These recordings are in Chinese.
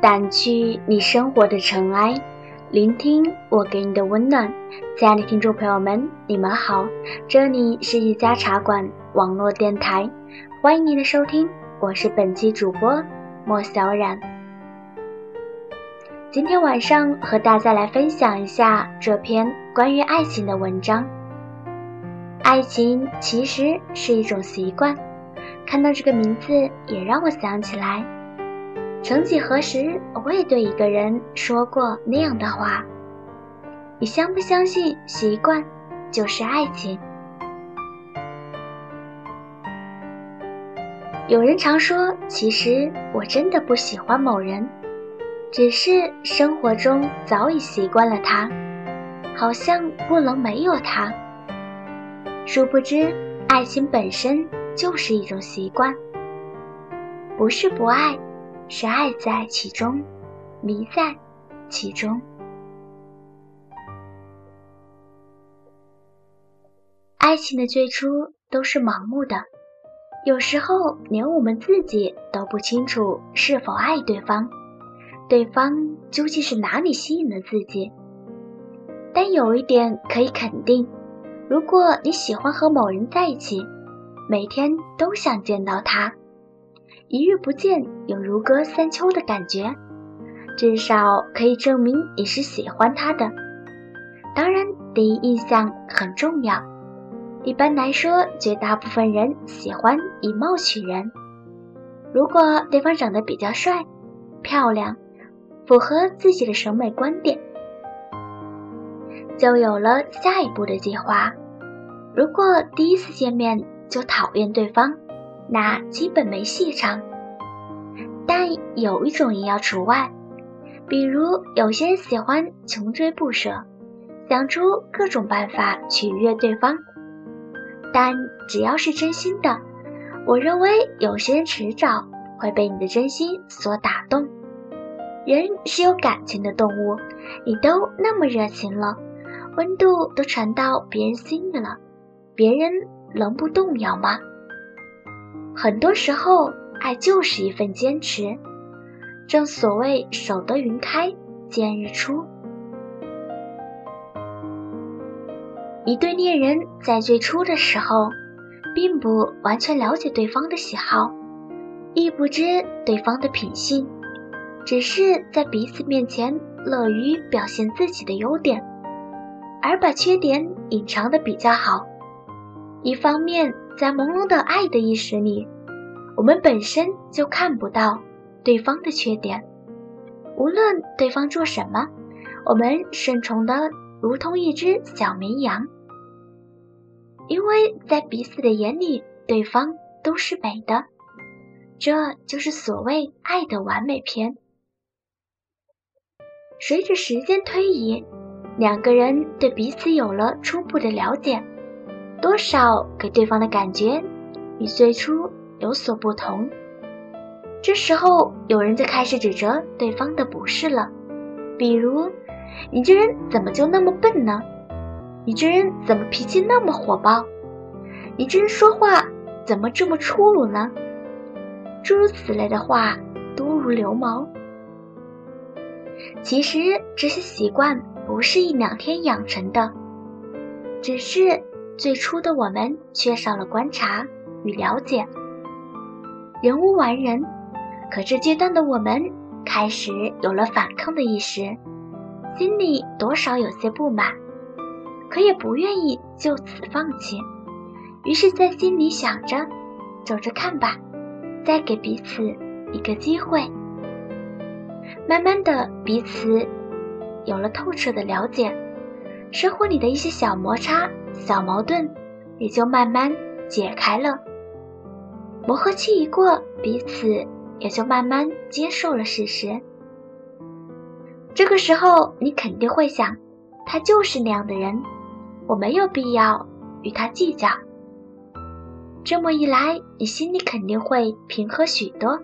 掸去你生活的尘埃，聆听我给你的温暖。亲爱的听众朋友们，你们好，这里是一家茶馆网络电台，欢迎您的收听，我是本期主播莫小冉。今天晚上和大家来分享一下这篇关于爱情的文章。爱情其实是一种习惯，看到这个名字也让我想起来。曾几何时，我也对一个人说过那样的话。你相不相信，习惯就是爱情？有人常说，其实我真的不喜欢某人，只是生活中早已习惯了他，好像不能没有他。殊不知，爱情本身就是一种习惯，不是不爱。是爱在其中，迷在其中。爱情的最初都是盲目的，有时候连我们自己都不清楚是否爱对方，对方究竟是哪里吸引了自己。但有一点可以肯定，如果你喜欢和某人在一起，每天都想见到他。一日不见，有如隔三秋的感觉，至少可以证明你是喜欢他的。当然，第一印象很重要。一般来说，绝大部分人喜欢以貌取人。如果对方长得比较帅、漂亮，符合自己的审美观点，就有了下一步的计划。如果第一次见面就讨厌对方，那基本没戏唱，但有一种也要除外，比如有些人喜欢穷追不舍，想出各种办法取悦对方，但只要是真心的，我认为有些人迟早会被你的真心所打动。人是有感情的动物，你都那么热情了，温度都传到别人心里了，别人能不动摇吗？很多时候，爱就是一份坚持。正所谓“守得云开见日出”。一对恋人在最初的时候，并不完全了解对方的喜好，亦不知对方的品性，只是在彼此面前乐于表现自己的优点，而把缺点隐藏的比较好。一方面，在朦胧的爱的意识里，我们本身就看不到对方的缺点。无论对方做什么，我们顺从的如同一只小绵羊，因为在彼此的眼里，对方都是美的。这就是所谓爱的完美篇。随着时间推移，两个人对彼此有了初步的了解。多少给对方的感觉与最初有所不同，这时候有人就开始指责对方的不是了，比如你这人怎么就那么笨呢？你这人怎么脾气那么火爆？你这人说话怎么这么粗鲁呢？诸如此类的话多如牛毛。其实这些习惯不是一两天养成的，只是。最初的我们缺少了观察与了解，人无完人。可这阶段的我们开始有了反抗的意识，心里多少有些不满，可也不愿意就此放弃。于是，在心里想着，走着看吧，再给彼此一个机会。慢慢的，彼此有了透彻的了解，生活里的一些小摩擦。小矛盾也就慢慢解开了，磨合期一过，彼此也就慢慢接受了事实。这个时候，你肯定会想，他就是那样的人，我没有必要与他计较。这么一来，你心里肯定会平和许多。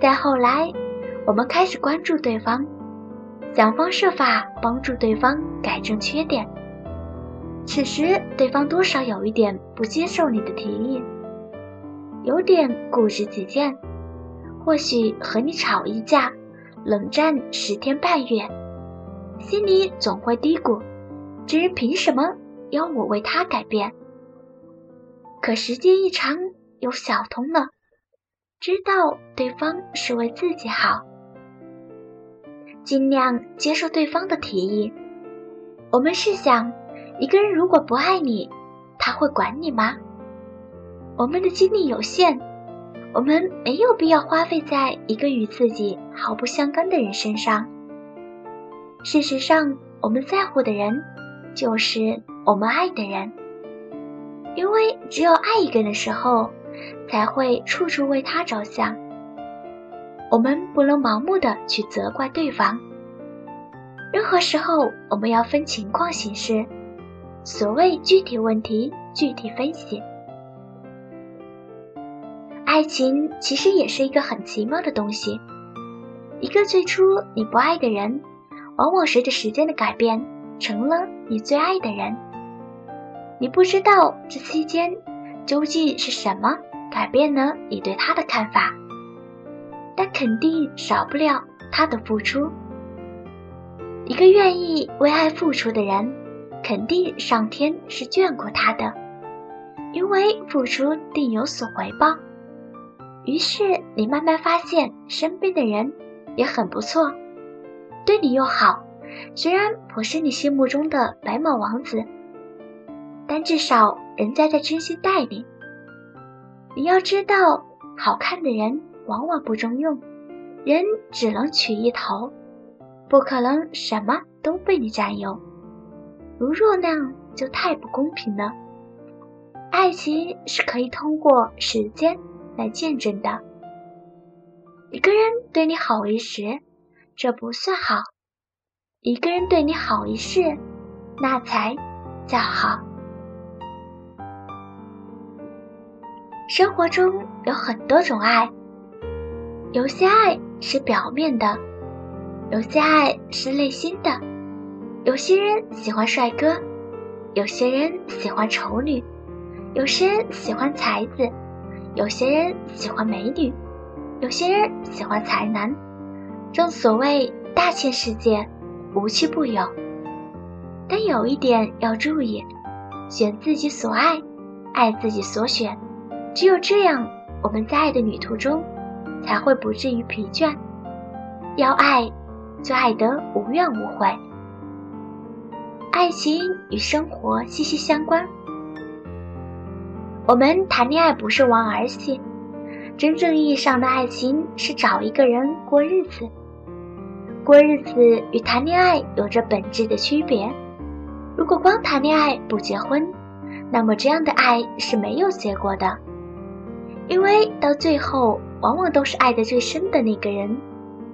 再后来，我们开始关注对方，想方设法帮助对方改正缺点。此时，对方多少有一点不接受你的提议，有点固执己见，或许和你吵一架，冷战十天半月，心里总会嘀咕：这人凭什么要我为他改变？可时间一长，又想通了，知道对方是为自己好，尽量接受对方的提议。我们试想，一个人如果不爱你，他会管你吗？我们的精力有限，我们没有必要花费在一个与自己毫不相干的人身上。事实上，我们在乎的人，就是我们爱的人。因为只有爱一个人的时候，才会处处为他着想。我们不能盲目的去责怪对方。任何时候，我们要分情况行事。所谓具体问题具体分析。爱情其实也是一个很奇妙的东西。一个最初你不爱的人，往往随着时间的改变，成了你最爱的人。你不知道这期间究竟是什么改变了你对他的看法，但肯定少不了他的付出。一个愿意为爱付出的人，肯定上天是眷顾他的，因为付出定有所回报。于是你慢慢发现，身边的人也很不错，对你又好，虽然不是你心目中的白马王子。但至少人家在真心待你。你要知道，好看的人往往不中用，人只能取一头，不可能什么都被你占有。如若那样，就太不公平了。爱情是可以通过时间来见证的。一个人对你好一时，这不算好；一个人对你好一世，那才叫好。生活中有很多种爱，有些爱是表面的，有些爱是内心的。有些人喜欢帅哥，有些人喜欢丑女，有些人喜欢才子，有些人喜欢美女，有些人喜欢才男。正所谓大千世界，无奇不有。但有一点要注意：选自己所爱，爱自己所选。只有这样，我们在爱的旅途中才会不至于疲倦。要爱，就爱得无怨无悔。爱情与生活息息相关。我们谈恋爱不是玩儿戏，真正意义上的爱情是找一个人过日子。过日子与谈恋爱有着本质的区别。如果光谈恋爱不结婚，那么这样的爱是没有结果的。因为到最后，往往都是爱的最深的那个人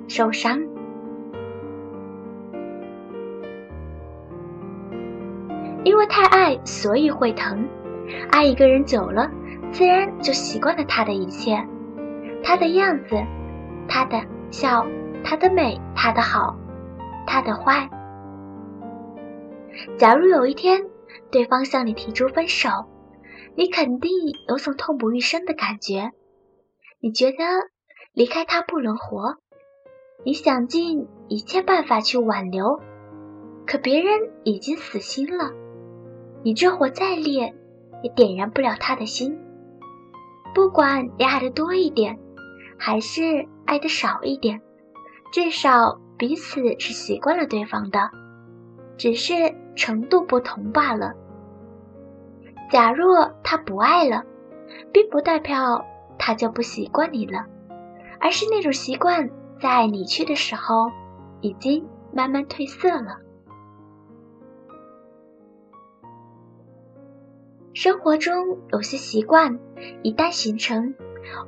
受伤。因为太爱，所以会疼。爱一个人久了，自然就习惯了他的一切，他的样子，他的笑，他的美，他的好，他的坏。假如有一天，对方向你提出分手。你肯定有种痛不欲生的感觉，你觉得离开他不能活，你想尽一切办法去挽留，可别人已经死心了，你这火再烈也点燃不了他的心。不管你爱的多一点，还是爱的少一点，至少彼此是习惯了对方的，只是程度不同罢了。假若他不爱了，并不代表他就不习惯你了，而是那种习惯在爱离去的时候，已经慢慢褪色了。生活中有些习惯一旦形成，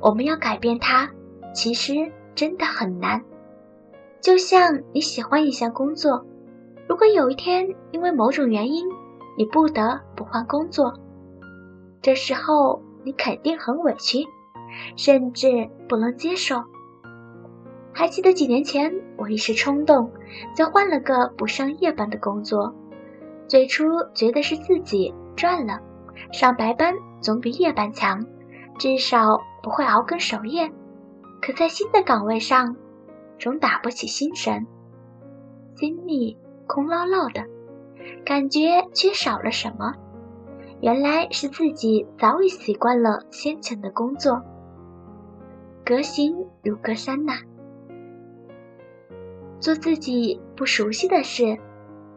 我们要改变它，其实真的很难。就像你喜欢一项工作，如果有一天因为某种原因，你不得不换工作。这时候你肯定很委屈，甚至不能接受。还记得几年前，我一时冲动就换了个不上夜班的工作。最初觉得是自己赚了，上白班总比夜班强，至少不会熬更守夜。可在新的岗位上，总打不起精神，心里空落落的，感觉缺少了什么。原来是自己早已习惯了先前的工作，隔行如隔山呐。做自己不熟悉的事，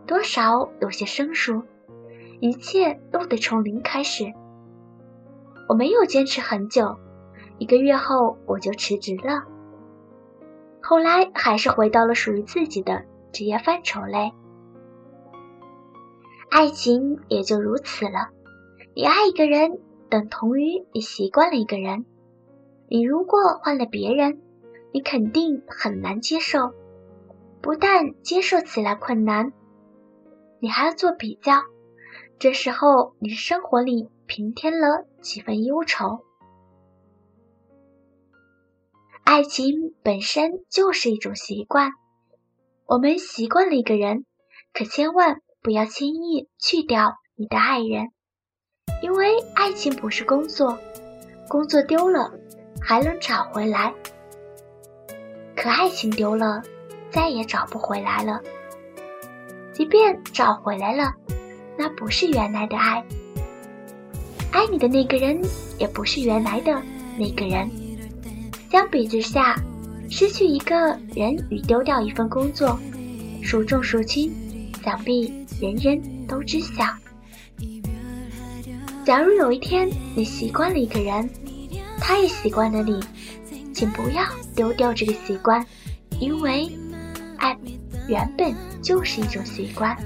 多少有些生疏，一切都得从零开始。我没有坚持很久，一个月后我就辞职了。后来还是回到了属于自己的职业范畴类。爱情也就如此了。你爱一个人，等同于你习惯了一个人。你如果换了别人，你肯定很难接受。不但接受起来困难，你还要做比较。这时候，你的生活里平添了几分忧愁。爱情本身就是一种习惯，我们习惯了一个人，可千万不要轻易去掉你的爱人。因为爱情不是工作，工作丢了还能找回来，可爱情丢了再也找不回来了。即便找回来了，那不是原来的爱，爱你的那个人也不是原来的那个人。相比之下，失去一个人与丢掉一份工作，孰重孰轻，想必人人都知晓。假如有一天你习惯了一个人，他也习惯了你，请不要丢掉这个习惯，因为爱原本就是一种习惯。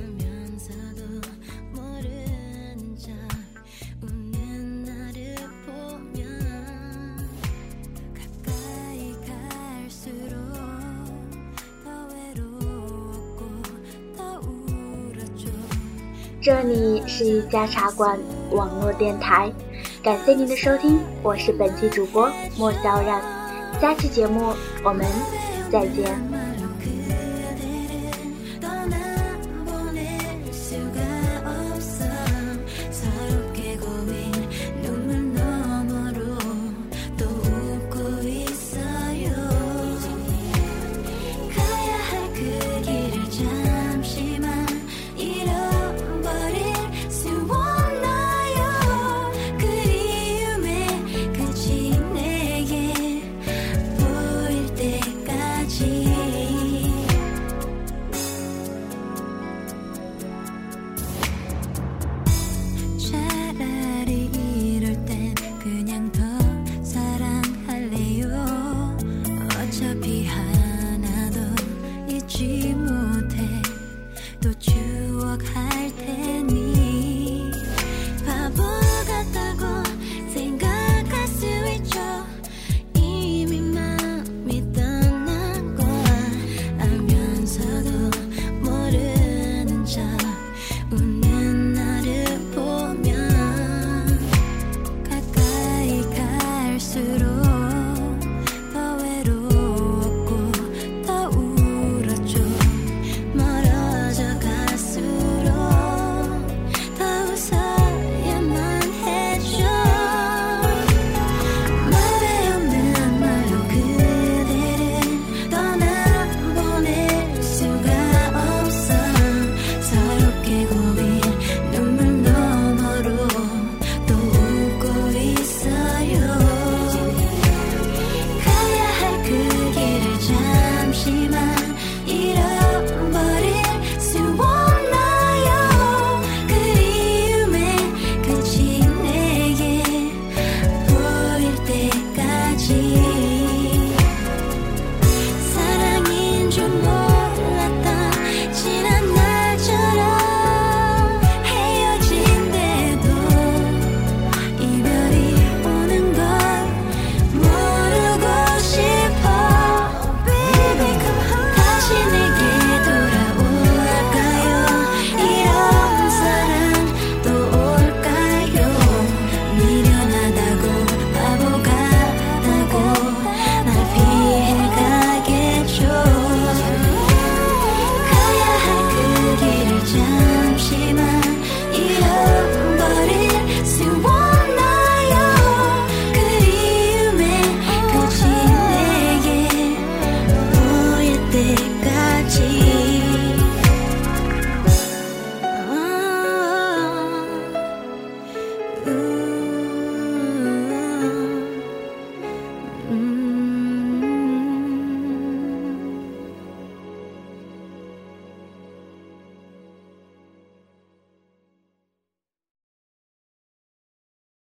这里是一家茶馆网络电台，感谢您的收听，我是本期主播莫小冉，下期节目我们再见。